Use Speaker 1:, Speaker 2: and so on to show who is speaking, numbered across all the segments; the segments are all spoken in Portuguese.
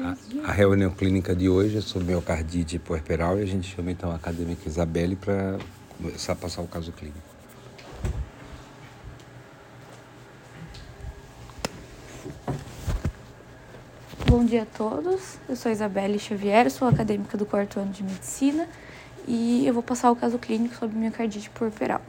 Speaker 1: a, a, reunião clínica de hoje é sobre miocardite puerperal e a gente chama então a acadêmica Isabelle para começar a passar o caso clínico.
Speaker 2: Bom dia a todos, eu sou Isabelle Xavier, sou acadêmica do quarto ano de medicina e eu vou passar o caso clínico sobre miocardite puerperal.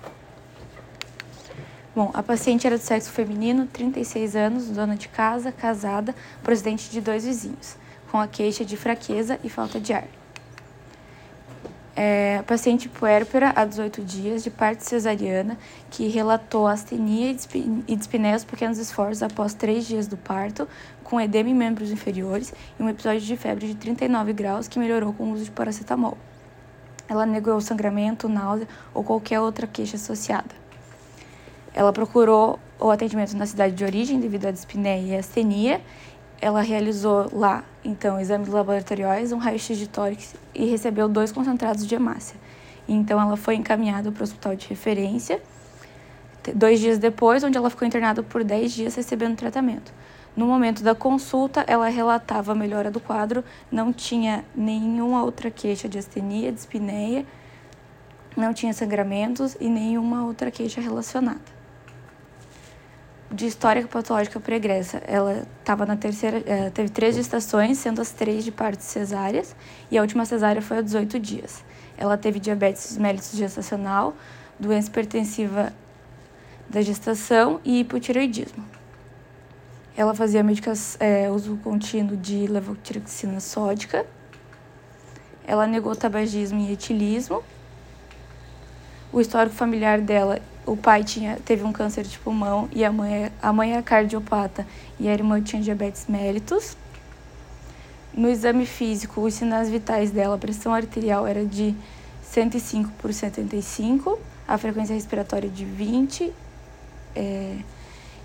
Speaker 2: Bom, a paciente era do sexo feminino, 36 anos, dona de casa, casada, presidente de dois vizinhos, com a queixa de fraqueza e falta de ar. É, paciente puérpera há 18 dias, de parte cesariana, que relatou astenia e dispneia aos pequenos esforços após três dias do parto, com edema em membros inferiores e um episódio de febre de 39 graus que melhorou com o uso de paracetamol. Ela negou sangramento, náusea ou qualquer outra queixa associada. Ela procurou o atendimento na cidade de origem devido à dispneia e astenia. Ela realizou lá, então, exames laboratoriais, um raio-x de tórax e recebeu dois concentrados de hemácia. Então, ela foi encaminhada para o hospital de referência dois dias depois, onde ela ficou internada por 10 dias recebendo tratamento. No momento da consulta, ela relatava a melhora do quadro, não tinha nenhuma outra queixa de astenia, dispneia, não tinha sangramentos e nenhuma outra queixa relacionada de história patológica pregressa. Ela estava na terceira, uh, teve três gestações, sendo as três de partes cesáreas, e a última cesárea foi há 18 dias. Ela teve diabetes mellitus gestacional, doença hipertensiva da gestação e hipotireoidismo. Ela fazia medicas, é, uso contínuo de levotiroxina sódica. Ela negou tabagismo e etilismo. O histórico familiar dela o pai tinha, teve um câncer de pulmão e a mãe, a mãe era cardiopata e a irmã tinha diabetes mellitus. No exame físico, os sinais vitais dela, a pressão arterial era de 105 por 75, a frequência respiratória de 20 é,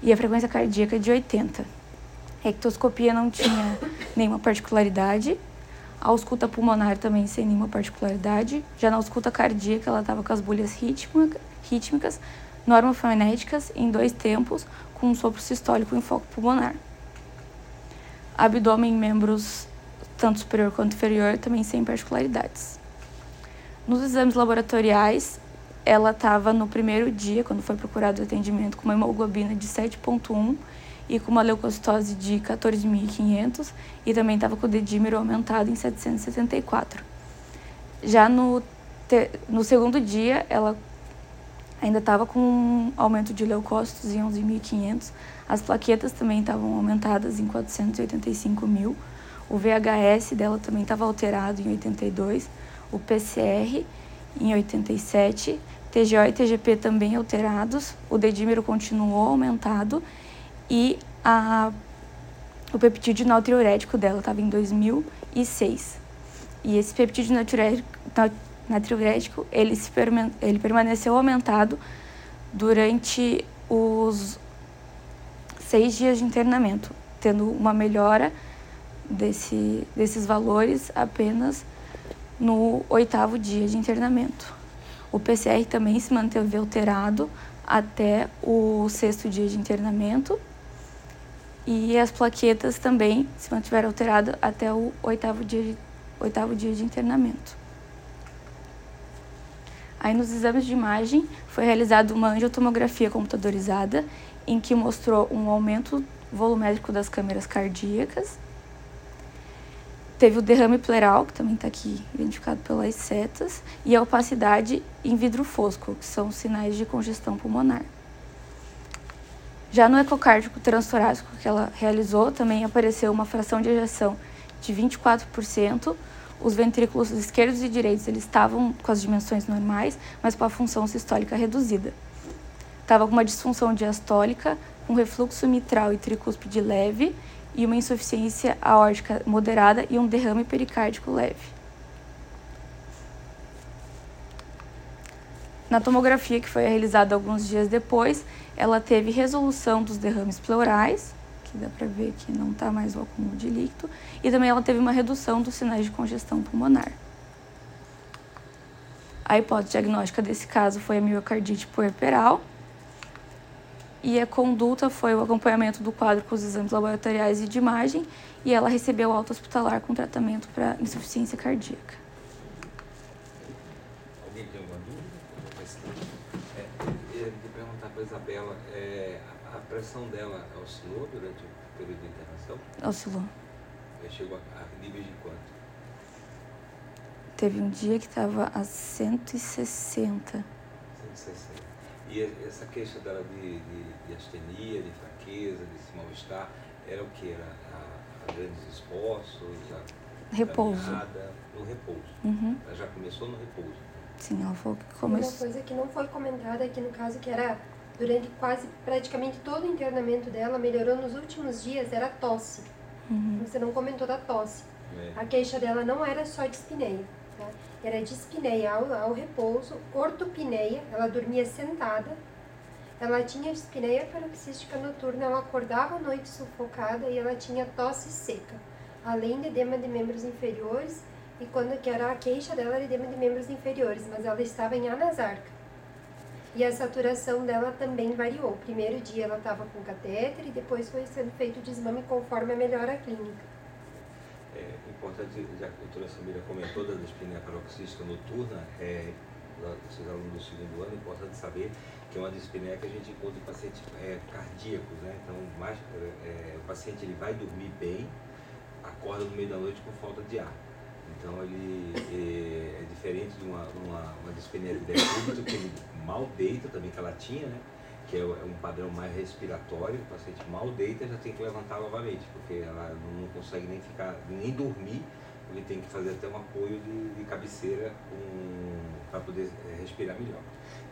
Speaker 2: e a frequência cardíaca de 80. A ectoscopia não tinha nenhuma particularidade. A ausculta pulmonar também sem nenhuma particularidade. Já na ausculta cardíaca, ela estava com as bolhas rítmicas rítmicas normofonéticas em dois tempos com um sopro sistólico em foco pulmonar. Abdômen em membros tanto superior quanto inferior também sem particularidades. Nos exames laboratoriais, ela estava no primeiro dia, quando foi procurado o atendimento, com uma hemoglobina de 7,1 e com uma leucocitose de 14.500 e também estava com o dedímero aumentado em 774. Já no, te, no segundo dia, ela ainda estava com um aumento de leucócitos em 11.500. As plaquetas também estavam aumentadas em 485 mil. O VHS dela também estava alterado em 82. O PCR em 87. TGO e TGP também alterados. O dedímero continuou aumentado. E a, o peptídeo natriurético dela estava em 2006. E esse peptídeo natriurético, natriurético, ele, se ele permaneceu aumentado durante os seis dias de internamento, tendo uma melhora desse, desses valores apenas no oitavo dia de internamento. O PCR também se manteve alterado até o sexto dia de internamento e as plaquetas também se mantiveram alteradas até o oitavo dia de, oitavo dia de internamento. Aí nos exames de imagem foi realizada uma angiotomografia computadorizada em que mostrou um aumento volumétrico das câmeras cardíacas. Teve o derrame pleural, que também está aqui identificado pelas setas, e a opacidade em vidro fosco, que são sinais de congestão pulmonar. Já no ecocárdico transtorácico que ela realizou, também apareceu uma fração de ejeção de 24%, os ventrículos esquerdos e direitos eles estavam com as dimensões normais, mas com a função sistólica reduzida. Estava com uma disfunção diastólica, um refluxo mitral e tricúspide leve e uma insuficiência aórtica moderada e um derrame pericárdico leve. Na tomografia que foi realizada alguns dias depois, ela teve resolução dos derrames pleurais, que dá para ver que não está mais o acúmulo de líquido, e também ela teve uma redução dos sinais de congestão pulmonar. A hipótese diagnóstica desse caso foi a miocardite puerperal, E a conduta foi o acompanhamento do quadro com os exames laboratoriais e de imagem, e ela recebeu alta hospitalar com tratamento para insuficiência cardíaca.
Speaker 1: Alguém tem alguma dúvida? É, eu ia perguntar para a Isabela, é, pressão dela oscilou durante o período de internação?
Speaker 2: Oscilou.
Speaker 1: Chegou a, a níveis de quanto?
Speaker 2: Teve um dia que estava a 160.
Speaker 1: 160. E essa queixa dela de, de, de astenia, de fraqueza, de mal-estar, era o que? Era a, a grandes esforços, a
Speaker 2: repouso.
Speaker 1: Caminhada, no repouso.
Speaker 2: Uhum.
Speaker 1: Ela já começou no repouso.
Speaker 2: Sim, ela falou que começou.
Speaker 3: Uma coisa que não foi comentada aqui no caso, que era durante quase praticamente todo o internamento dela, melhorou nos últimos dias, era a tosse.
Speaker 2: Uhum.
Speaker 3: Você não comentou da tosse.
Speaker 1: É.
Speaker 3: A queixa dela não era só de espineia. Tá? Era dispneia ao, ao repouso, ortopneia, ela dormia sentada, ela tinha dispneia paroxística noturna, ela acordava à noite sufocada e ela tinha tosse seca, além de edema de membros inferiores, e quando que era a queixa dela era edema de membros inferiores, mas ela estava em anasarca. E a saturação dela também variou. Primeiro dia ela estava com catéter e depois foi sendo feito o desmame conforme a melhora clínica.
Speaker 1: É importante, já que a doutora Samira comentou da dispneia paroxística noturna, é, vocês alunos do segundo ano, é importante saber que é uma dispneia que a gente encontra em pacientes é, cardíacos, né? Então, mais, é, o paciente ele vai dormir bem, acorda no meio da noite com falta de ar. Então, ele é, é diferente de uma, uma, uma dispneia de que ele mal deita também, que ela tinha, né? que é, é um padrão mais respiratório, o paciente mal deita já tem que levantar novamente, porque ela não consegue nem ficar, nem dormir, ele tem que fazer até um apoio de, de cabeceira para poder é, respirar melhor.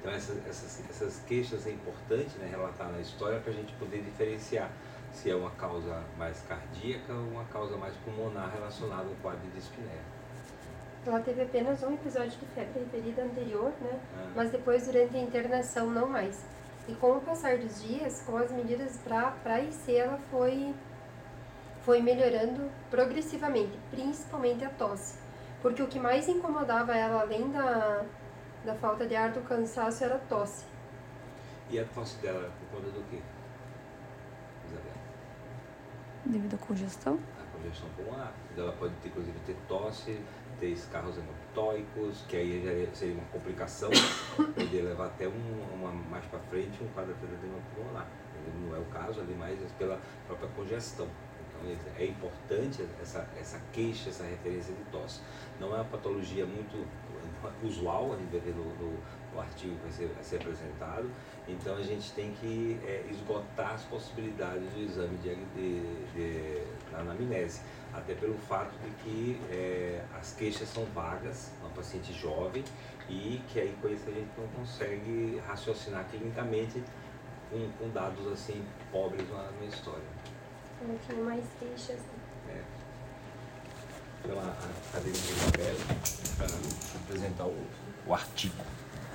Speaker 1: Então essas, essas, essas queixas é importante né, relatar na história para a gente poder diferenciar se é uma causa mais cardíaca ou uma causa mais pulmonar relacionada ao quadro de dispneia.
Speaker 3: Ela teve apenas um episódio de febre referida anterior, né?
Speaker 1: Ah.
Speaker 3: Mas depois, durante a internação, não mais. E com o passar dos dias, com as medidas para IC, ela foi, foi melhorando progressivamente, principalmente a tosse. Porque o que mais incomodava ela, além da, da falta de ar do cansaço, era a tosse.
Speaker 1: E a tosse dela por conta do quê? Isabela?
Speaker 2: Devido à congestão?
Speaker 1: Congestão pulmonar. Ela pode ter, inclusive ter tosse, ter escarros hemoptóicos, que aí seria uma complicação, poderia levar até um, uma, mais para frente um quadro de edema pulmonar. Não é o caso ali, mas pela própria congestão. Então é importante essa, essa queixa, essa referência de tosse. Não é uma patologia muito usual, a gente vai ver no artigo vai ser, vai ser, apresentado, então a gente tem que é, esgotar as possibilidades do exame de, de, de, na anamnese até pelo fato de que é, as queixas são vagas, uma paciente jovem, e que aí com isso a gente não consegue raciocinar clinicamente com, com dados assim pobres na, na história.
Speaker 3: Não tinha mais queixas.
Speaker 1: É. Então a, a academia de Isabela para apresentar o, o artigo.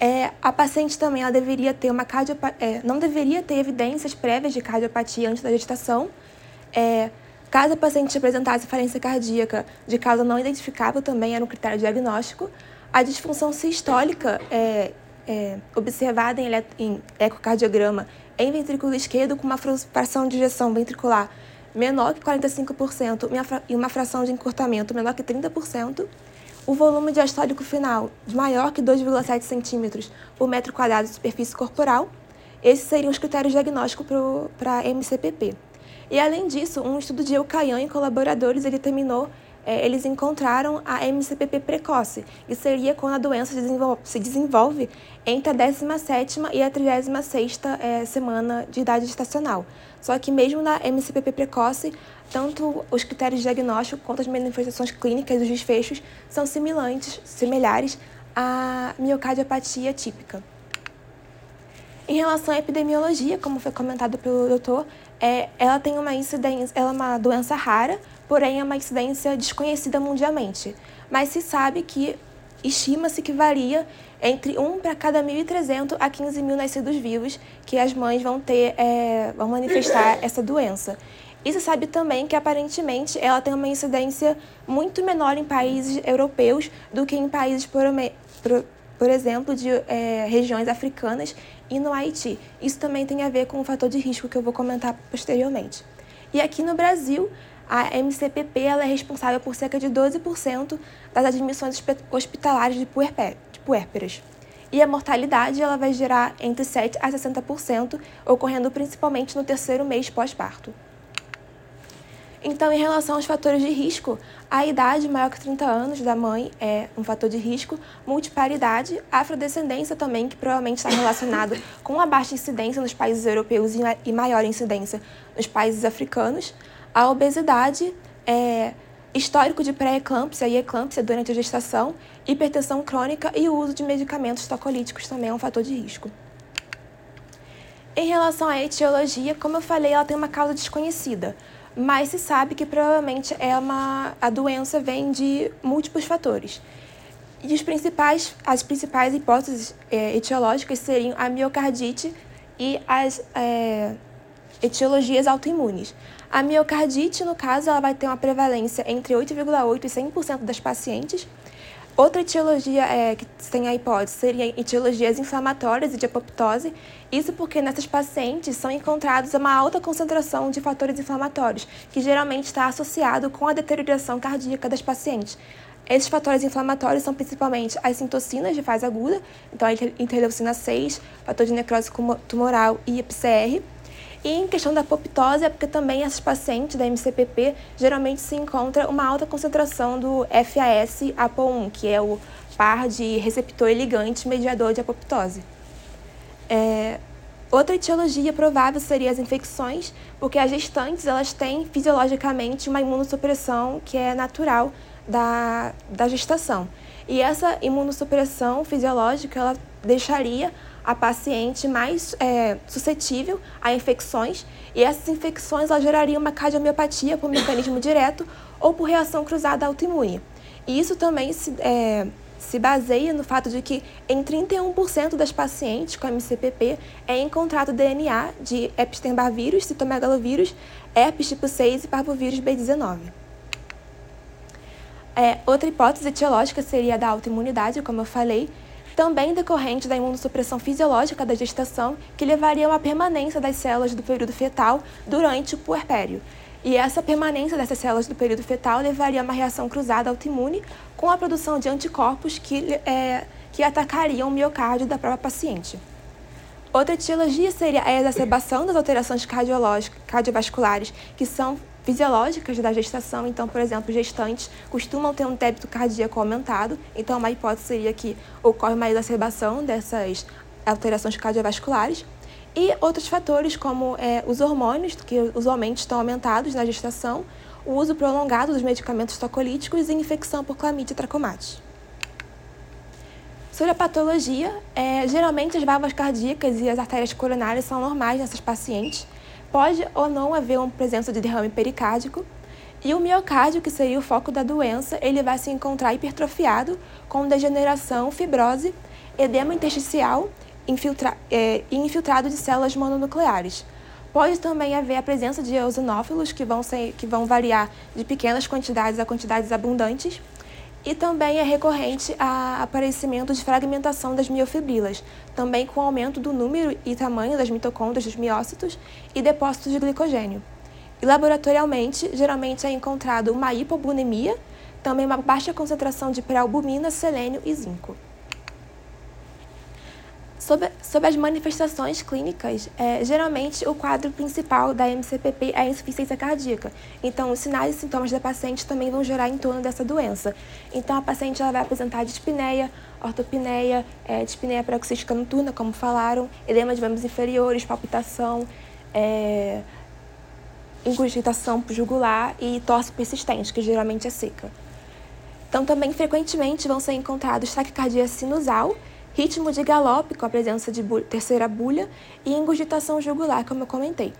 Speaker 4: É, a paciente também ela deveria ter uma é, não deveria ter evidências prévias de cardiopatia antes da gestação. É, caso a paciente apresentasse falência cardíaca de causa não identificável, também era um critério diagnóstico. A disfunção sistólica é, é observada em, em ecocardiograma em ventrículo esquerdo com uma fração de injeção ventricular menor que 45% e uma fração de encurtamento menor que 30%, o volume diastólico final maior que 2,7 centímetros por metro quadrado de superfície corporal. Esses seriam os critérios diagnósticos para a MCPP. E, além disso, um estudo de Eucaian e colaboradores ele terminou é, eles encontraram a MCPP precoce, e seria quando a doença se desenvolve entre a 17ª e a 36ª é, semana de idade gestacional. Só que mesmo na MCPP precoce, tanto os critérios diagnósticos quanto as manifestações clínicas e os desfechos são semelhantes, semelhares à miocardiopatia típica. Em relação à epidemiologia, como foi comentado pelo doutor, é, ela tem uma incidência, ela é uma doença rara, porém é uma incidência desconhecida mundialmente. Mas se sabe que estima-se que varia entre 1 para cada 1.300 a 15 mil nascidos vivos que as mães vão ter, é, vão manifestar essa doença. E se sabe também que aparentemente ela tem uma incidência muito menor em países europeus do que em países, por, por, por exemplo, de é, regiões africanas e no Haiti. Isso também tem a ver com o fator de risco que eu vou comentar posteriormente. E aqui no Brasil, a MCPP é responsável por cerca de 12% das admissões hospitalares de, de puérperas. E a mortalidade ela vai gerar entre 7% a 60%, ocorrendo principalmente no terceiro mês pós-parto. Então, em relação aos fatores de risco, a idade maior que 30 anos da mãe é um fator de risco, multiparidade, afrodescendência também, que provavelmente está relacionado com a baixa incidência nos países europeus e maior incidência nos países africanos, a obesidade, é, histórico de pré-eclâmpsia e eclâmpsia durante a gestação, hipertensão crônica e o uso de medicamentos tocolíticos também é um fator de risco. Em relação à etiologia, como eu falei, ela tem uma causa desconhecida mas se sabe que provavelmente é uma, a doença vem de múltiplos fatores. E os principais, as principais hipóteses é, etiológicas seriam a miocardite e as é, etiologias autoimunes. A miocardite, no caso, ela vai ter uma prevalência entre 8,8% e 100% das pacientes, Outra etiologia é, que tem a hipótese seria etiologias inflamatórias e de apoptose. Isso porque nessas pacientes são encontrados uma alta concentração de fatores inflamatórios, que geralmente está associado com a deterioração cardíaca das pacientes. Esses fatores inflamatórios são principalmente as citocinas de fase aguda, então a interleucina 6, fator de necrose tumoral e a PCR, e em questão da apoptose, é porque também esses pacientes da MCPP geralmente se encontra uma alta concentração do FAS APO1, que é o par de receptor e ligante mediador de apoptose. É, outra etiologia provável seria as infecções, porque as gestantes elas têm fisiologicamente uma imunossupressão que é natural da, da gestação. E essa imunossupressão fisiológica ela deixaria a paciente mais é, suscetível a infecções e essas infecções gerariam uma cardiomiopatia por mecanismo direto ou por reação cruzada autoimune. E isso também se, é, se baseia no fato de que em 31% das pacientes com MCPP é encontrado DNA de Epstein-Barr vírus, citomegalovírus, herpes tipo 6 e parvovírus B19. É, outra hipótese etiológica seria a da autoimunidade, como eu falei, também decorrente da imunossupressão fisiológica da gestação, que levaria a uma permanência das células do período fetal durante o puerpério. E essa permanência dessas células do período fetal levaria a uma reação cruzada autoimune com a produção de anticorpos que, é, que atacariam o miocárdio da própria paciente. Outra etiologia seria a exacerbação das alterações cardiovasculares, que são fisiológicas da gestação. Então, por exemplo, gestantes costumam ter um débito cardíaco aumentado. Então, uma hipótese seria que ocorre uma exacerbação dessas alterações cardiovasculares. E outros fatores, como é, os hormônios, que usualmente estão aumentados na gestação, o uso prolongado dos medicamentos tocolíticos e infecção por clamídia trachomatis. Sobre a patologia, é, geralmente as válvulas cardíacas e as artérias coronárias são normais nessas pacientes, Pode ou não haver uma presença de derrame pericárdico E o miocárdio, que seria o foco da doença, ele vai se encontrar hipertrofiado, com degeneração, fibrose, edema intersticial infiltra é, e infiltrado de células mononucleares. Pode também haver a presença de eosinófilos, que vão, ser, que vão variar de pequenas quantidades a quantidades abundantes. E também é recorrente o aparecimento de fragmentação das miofibrilas, também com aumento do número e tamanho das mitocôndrias dos miócitos e depósitos de glicogênio. E laboratorialmente, geralmente é encontrado uma hipobunemia, também uma baixa concentração de pré-albumina, selênio e zinco. Sobre, sobre as manifestações clínicas, é, geralmente o quadro principal da MCPP é a insuficiência cardíaca. Então, os sinais e sintomas da paciente também vão gerar em torno dessa doença. Então, a paciente ela vai apresentar dispneia, ortopneia, é, dispneia paroxística noturna, como falaram, edema de membros inferiores, palpitação, é, ingurgitação jugular e tosse persistente, que geralmente é seca. Então, também frequentemente vão ser encontrados taquicardia sinusal, ritmo de galope com a presença de terceira bulha e engurgitação jugular, como eu comentei.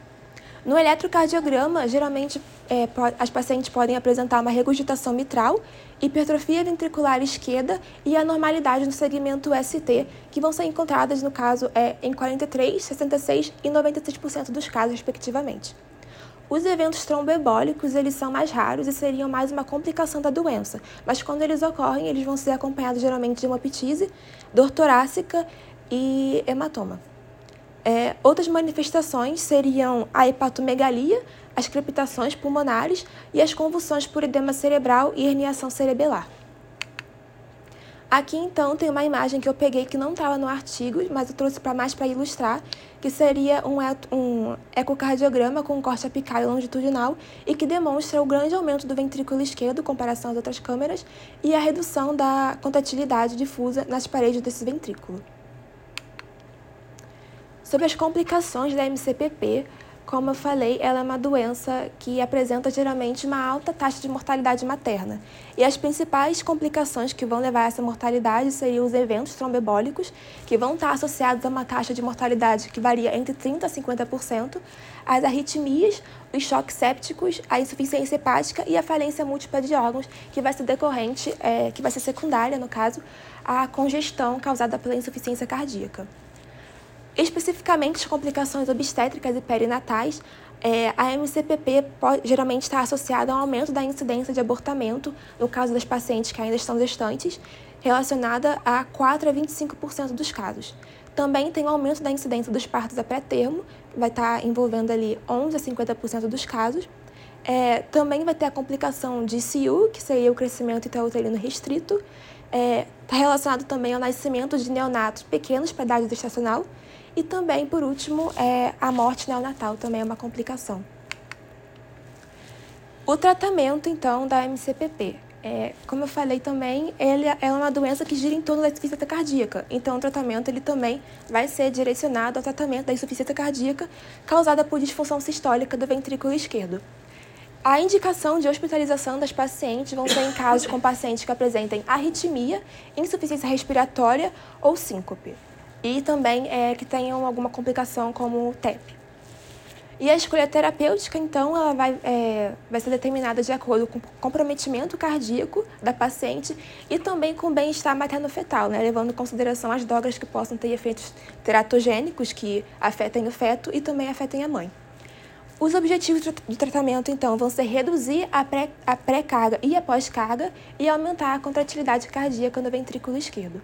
Speaker 4: No eletrocardiograma, geralmente é, as pacientes podem apresentar uma regurgitação mitral, hipertrofia ventricular esquerda e anormalidade no segmento ST, que vão ser encontradas, no caso, é, em 43, 66 e 96% dos casos, respectivamente. Os eventos tromboembólicos, eles são mais raros e seriam mais uma complicação da doença, mas quando eles ocorrem, eles vão ser acompanhados geralmente de hemoptise, dor torácica e hematoma. É, outras manifestações seriam a hepatomegalia, as crepitações pulmonares e as convulsões por edema cerebral e herniação cerebelar. Aqui então tem uma imagem que eu peguei que não estava no artigo, mas eu trouxe para mais para ilustrar, que seria um, um ecocardiograma com corte apical longitudinal e que demonstra o grande aumento do ventrículo esquerdo em comparação às outras câmeras e a redução da contratilidade difusa nas paredes desse ventrículo. Sobre as complicações da MCPP, como eu falei, ela é uma doença que apresenta geralmente uma alta taxa de mortalidade materna. E as principais complicações que vão levar a essa mortalidade seriam os eventos trombebólicos, que vão estar associados a uma taxa de mortalidade que varia entre 30% a 50%, as arritmias, os choques sépticos, a insuficiência hepática e a falência múltipla de órgãos, que vai ser decorrente, é, que vai ser secundária, no caso, à congestão causada pela insuficiência cardíaca. Especificamente as complicações obstétricas e perinatais, é, a MCPP pode, geralmente está associada ao aumento da incidência de abortamento, no caso das pacientes que ainda estão gestantes, relacionada a 4 a 25% dos casos. Também tem o aumento da incidência dos partos a pré-termo, vai estar envolvendo ali 11 a 50% dos casos. É, também vai ter a complicação de CIU, que seria o crescimento intrauterino restrito. Está é, tá relacionado também ao nascimento de neonatos pequenos para idade gestacional, e também, por último, é, a morte neonatal também é uma complicação. O tratamento, então, da MCPP. É, como eu falei também, ele é uma doença que gira em torno da insuficiência cardíaca. Então, o tratamento ele também vai ser direcionado ao tratamento da insuficiência cardíaca causada por disfunção sistólica do ventrículo esquerdo. A indicação de hospitalização das pacientes vão ser em casos com pacientes que apresentem arritmia, insuficiência respiratória ou síncope e também é, que tenham alguma complicação como TEP. E a escolha terapêutica, então, ela vai, é, vai ser determinada de acordo com o comprometimento cardíaco da paciente e também com o bem-estar materno-fetal, né, levando em consideração as drogas que possam ter efeitos teratogênicos que afetem o feto e também afetem a mãe. Os objetivos do tratamento, então, vão ser reduzir a pré-carga e a pós-carga e aumentar a contratilidade cardíaca no ventrículo esquerdo.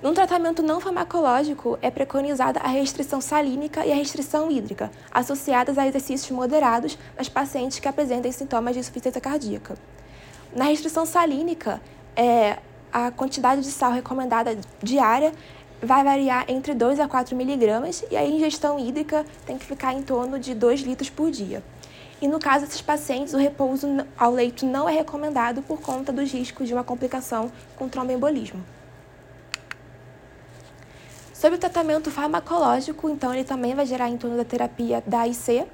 Speaker 4: Num tratamento não farmacológico, é preconizada a restrição salínica e a restrição hídrica, associadas a exercícios moderados nas pacientes que apresentem sintomas de insuficiência cardíaca. Na restrição salínica, é, a quantidade de sal recomendada diária vai variar entre 2 a 4 miligramas e a ingestão hídrica tem que ficar em torno de 2 litros por dia. E no caso desses pacientes, o repouso ao leito não é recomendado por conta dos riscos de uma complicação com tromboembolismo. Sobre o tratamento farmacológico, então, ele também vai gerar em torno da terapia da AIC.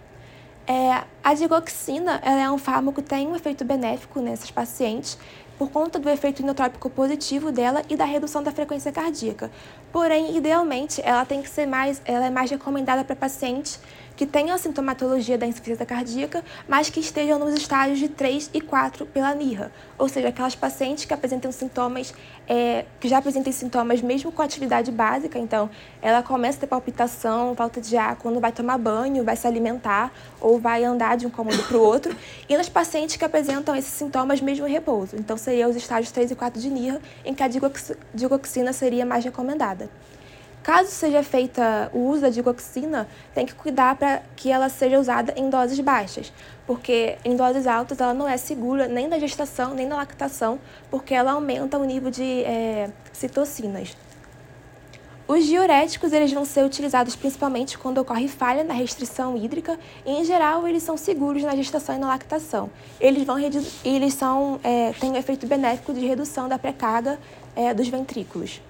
Speaker 4: É, A digoxina ela é um fármaco que tem um efeito benéfico nessas pacientes por conta do efeito inotrópico positivo dela e da redução da frequência cardíaca. Porém, idealmente, ela tem que ser mais, ela é mais recomendada para pacientes que tenham a sintomatologia da insuficiência cardíaca, mas que estejam nos estágios de 3 e 4 pela NIRA, ou seja, aquelas pacientes que apresentam sintomas, é, que já apresentem sintomas mesmo com atividade básica, então ela começa a ter palpitação, falta de ar quando vai tomar banho, vai se alimentar ou vai andar de um cômodo para o outro, e nas pacientes que apresentam esses sintomas mesmo em repouso, então seriam os estágios 3 e 4 de NIRA, em que a digoxina seria mais recomendada. Caso seja feita o uso da digoxina, tem que cuidar para que ela seja usada em doses baixas, porque em doses altas ela não é segura nem na gestação nem na lactação, porque ela aumenta o nível de é, citocinas. Os diuréticos eles vão ser utilizados principalmente quando ocorre falha na restrição hídrica e, em geral, eles são seguros na gestação e na lactação. Eles, vão eles são, é, têm um efeito benéfico de redução da pré-carga é, dos ventrículos.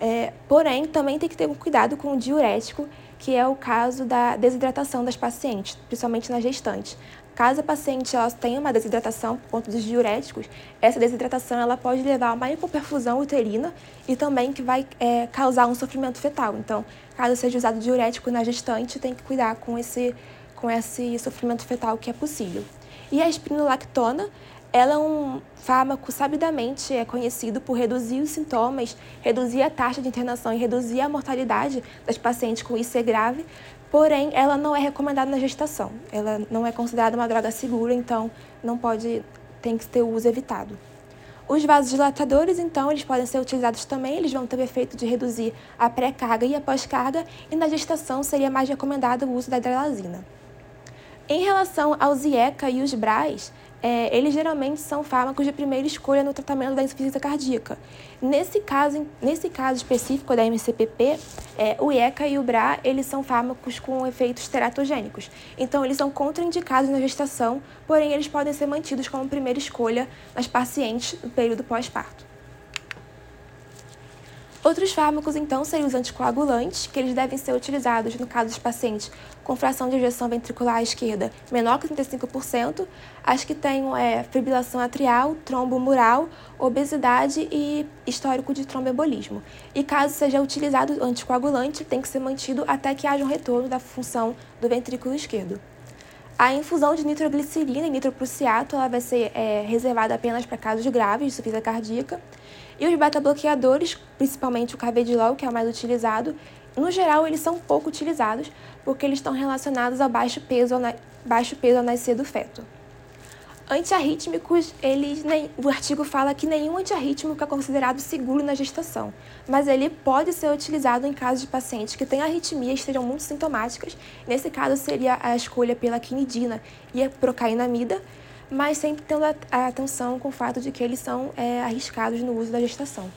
Speaker 4: É, porém, também tem que ter um cuidado com o diurético, que é o caso da desidratação das pacientes, principalmente nas gestantes. Caso a paciente ela tenha uma desidratação por conta dos diuréticos, essa desidratação ela pode levar a uma hipoperfusão uterina e também que vai é, causar um sofrimento fetal. Então, caso seja usado diurético na gestante, tem que cuidar com esse, com esse sofrimento fetal que é possível. E a espironolactona ela é um fármaco sabidamente é conhecido por reduzir os sintomas, reduzir a taxa de internação e reduzir a mortalidade das pacientes com IC grave, porém ela não é recomendada na gestação. Ela não é considerada uma droga segura, então não pode tem que ter o uso evitado. Os vasodilatadores, então, eles podem ser utilizados também, eles vão ter o efeito de reduzir a pré-carga e a pós-carga, e na gestação seria mais recomendado o uso da hidralazina. Em relação aos IECA e os BRAs, é, eles geralmente são fármacos de primeira escolha no tratamento da insuficiência cardíaca. Nesse caso, nesse caso específico da MCPP, é, o IECA e o BRA, eles são fármacos com efeitos teratogênicos. Então, eles são contraindicados na gestação, porém, eles podem ser mantidos como primeira escolha nas pacientes no período pós-parto. Outros fármacos, então, seriam os anticoagulantes, que eles devem ser utilizados no caso dos pacientes com fração de ejeção ventricular à esquerda menor que 35%, as que têm é, fibrilação atrial, trombo mural, obesidade e histórico de tromboembolismo. E caso seja utilizado anticoagulante, tem que ser mantido até que haja um retorno da função do ventrículo esquerdo. A infusão de nitroglicerina e nitroprussiato ela vai ser é, reservada apenas para casos graves de insuficiência cardíaca. E os beta-bloqueadores, principalmente o carvedilol, que é o mais utilizado, no geral eles são pouco utilizados porque eles estão relacionados ao baixo peso ao, baixo peso ao nascer do feto. Antiarrítmicos, eles, o artigo fala que nenhum antiarrítmico é considerado seguro na gestação, mas ele pode ser utilizado em casos de pacientes que têm arritmia e estejam muito sintomáticas. Nesse caso, seria a escolha pela quinidina e a procainamida, mas sempre tendo a atenção com o fato de que eles são é, arriscados no uso da gestação.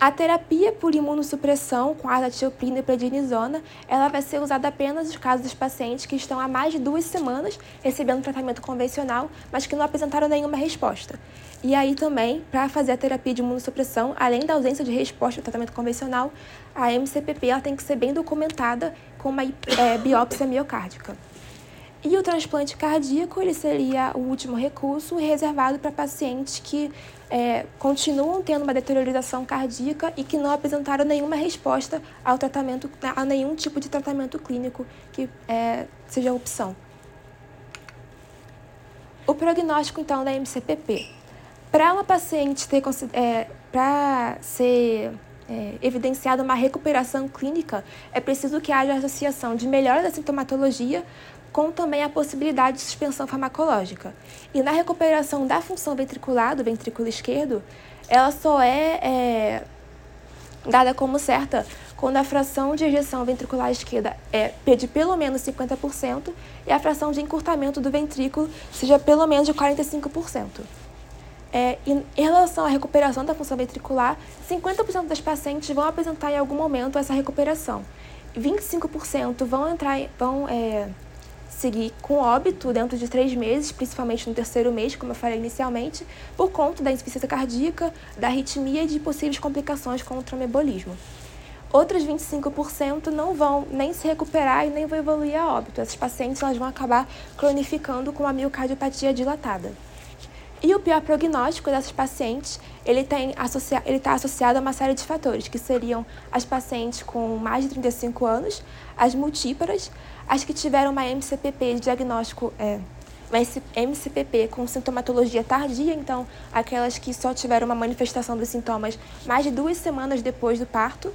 Speaker 4: A terapia por imunossupressão com azatioprina e prednisona, ela vai ser usada apenas nos casos dos pacientes que estão há mais de duas semanas recebendo tratamento convencional, mas que não apresentaram nenhuma resposta. E aí também, para fazer a terapia de imunossupressão, além da ausência de resposta ao tratamento convencional, a MCPP ela tem que ser bem documentada com uma é, biópsia miocárdica. E o transplante cardíaco ele seria o último recurso reservado para pacientes que é, continuam tendo uma deteriorização cardíaca e que não apresentaram nenhuma resposta ao tratamento, a nenhum tipo de tratamento clínico que é, seja opção. O prognóstico, então, da MCPP. Para uma paciente ter, é, para ser é, evidenciada uma recuperação clínica, é preciso que haja associação de melhora da sintomatologia com também a possibilidade de suspensão farmacológica. E na recuperação da função ventricular, do ventrículo esquerdo, ela só é, é dada como certa quando a fração de ejeção ventricular esquerda é de pelo menos 50% e a fração de encurtamento do ventrículo seja pelo menos de 45%. É, em relação à recuperação da função ventricular, 50% das pacientes vão apresentar em algum momento essa recuperação. 25% vão entrar, vão é, seguir com óbito dentro de três meses, principalmente no terceiro mês, como eu falei inicialmente, por conta da insuficiência cardíaca, da arritmia e de possíveis complicações com o tromboembolismo. Outros 25% não vão nem se recuperar e nem vão evoluir a óbito. Essas pacientes elas vão acabar cronificando com a miocardiopatia dilatada. E o pior prognóstico dessas pacientes, ele está associa associado a uma série de fatores, que seriam as pacientes com mais de 35 anos, as multíparas, as que tiveram uma MCPP de diagnóstico, é, uma MCPP com sintomatologia tardia, então aquelas que só tiveram uma manifestação dos sintomas mais de duas semanas depois do parto,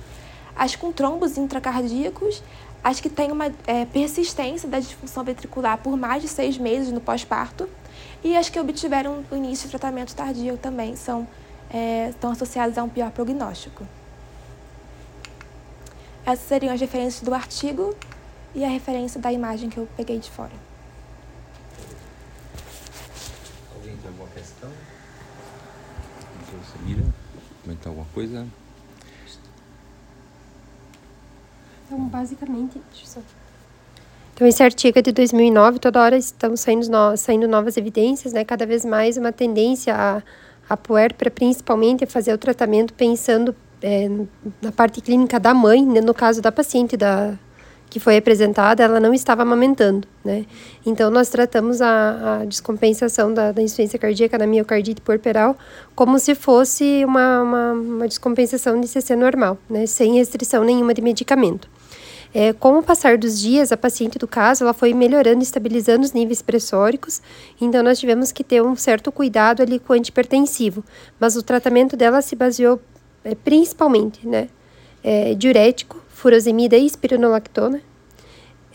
Speaker 4: as com trombos intracardíacos, as que têm uma é, persistência da disfunção ventricular por mais de seis meses no pós-parto, e as que obtiveram o início de tratamento tardio também são, é, estão associadas a um pior prognóstico. Essas seriam as referências do artigo e a referência da imagem que eu peguei de fora.
Speaker 1: Alguém tem alguma questão? Samira, comentar alguma coisa?
Speaker 3: Então, basicamente, deixa eu só então, esse artigo é de 2009, toda hora estão saindo, no, saindo novas evidências, né? Cada vez mais uma tendência a, a puérpera, principalmente, a fazer o tratamento pensando é, na parte clínica da mãe, né? no caso da paciente da, que foi apresentada, ela não estava amamentando, né? Então, nós tratamos a, a descompensação da, da insuficiência cardíaca, da miocardite puerperal, como se fosse uma, uma, uma descompensação de CC normal, né? Sem restrição nenhuma de medicamento. É, com o passar dos dias, a paciente do caso ela foi melhorando, estabilizando os níveis pressóricos, então nós tivemos que ter um certo cuidado ali com o antipertensivo, mas o tratamento dela se baseou é, principalmente, né, é, diurético, furosemida e espironolactona,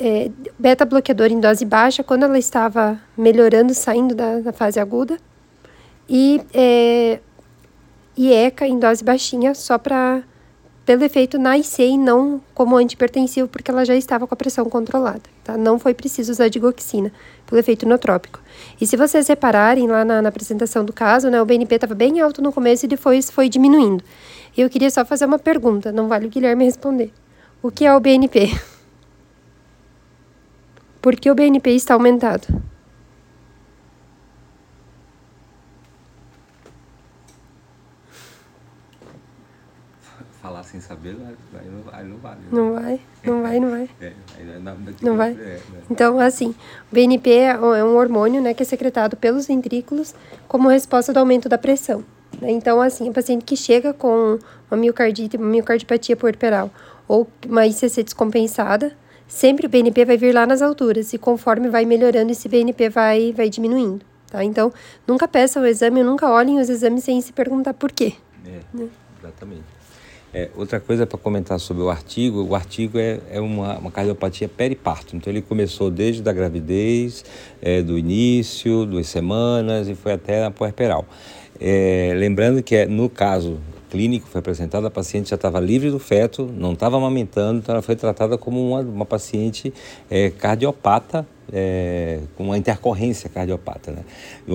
Speaker 3: é, beta-bloqueador em dose baixa, quando ela estava melhorando, saindo da, da fase aguda, e é, IECA em dose baixinha, só para pelo efeito na IC e não como antipertensivo, porque ela já estava com a pressão controlada, tá? Não foi preciso usar digoxina, pelo efeito inotrópico. E se vocês repararem lá na, na apresentação do caso, né, o BNP estava bem alto no começo e depois foi diminuindo. E eu queria só fazer uma pergunta, não vale o Guilherme responder. O que é o BNP? Por que o BNP está aumentado?
Speaker 1: Sem saber, aí não, aí não vale. Né?
Speaker 4: Não vai, não vai, não vai.
Speaker 1: É, não,
Speaker 4: não vai. É, né? Então, assim, o BNP é, é um hormônio né, que é secretado pelos ventrículos como resposta do aumento da pressão. Né? Então, assim, a paciente que chega com uma miocardite, uma miocardiopatia puerperal ou uma ICC descompensada, sempre o BNP vai vir lá nas alturas e conforme vai melhorando, esse BNP vai, vai diminuindo. Tá? Então, nunca peçam o exame, nunca olhem os exames sem se perguntar por quê.
Speaker 1: É, né? exatamente. É, outra coisa para comentar sobre o artigo, o artigo é, é uma, uma cardiopatia periparto, então ele começou desde a gravidez, é, do início, duas semanas e foi até a puerperal. É, lembrando que é, no caso clínico foi apresentado, a paciente já estava livre do feto, não estava amamentando, então ela foi tratada como uma, uma paciente é, cardiopata é, com uma intercorrência cardiopata. Né?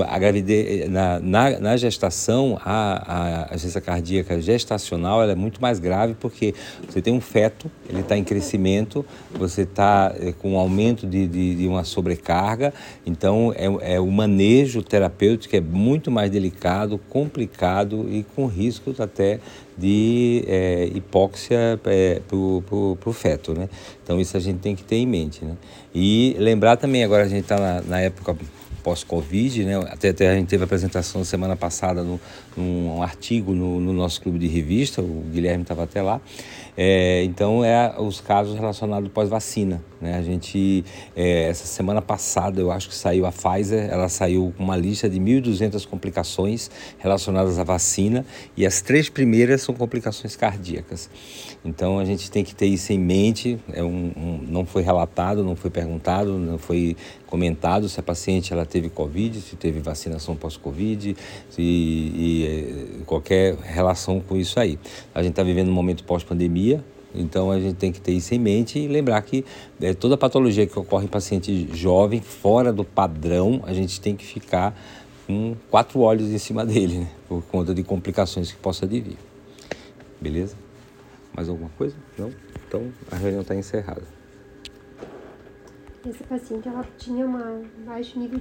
Speaker 1: A gravidez, na, na, na gestação, a, a cardíaca gestacional é muito mais grave porque você tem um feto, ele está em crescimento, você está é, com um aumento de, de, de, uma sobrecarga, então é, é o manejo terapêutico é muito mais delicado, complicado e com riscos até de é, hipóxia é, para o feto, né? Então isso a gente tem que ter em mente, né? E lembrar também, agora a gente está na, na, época pós-Covid, né? Até, até, a gente teve a apresentação semana passada no, num artigo no, no nosso clube de revista, o Guilherme estava até lá. É, então, é os casos relacionados pós-vacina. Né? A gente, é, essa semana passada, eu acho que saiu a Pfizer, ela saiu com uma lista de 1.200 complicações relacionadas à vacina e as três primeiras são complicações cardíacas. Então, a gente tem que ter isso em mente. É um, um, não foi relatado, não foi perguntado, não foi comentado se a paciente ela teve Covid, se teve vacinação pós-Covid e, qualquer relação com isso aí. A gente está vivendo um momento pós-pandemia então a gente tem que ter isso em mente e lembrar que é, toda patologia que ocorre em paciente jovem, fora do padrão, a gente tem que ficar com quatro olhos em cima dele, né? por conta de complicações que possa vir. Beleza? Mais alguma coisa? Não? Então a reunião está encerrada.
Speaker 3: Essa paciente ela tinha uma baixo nível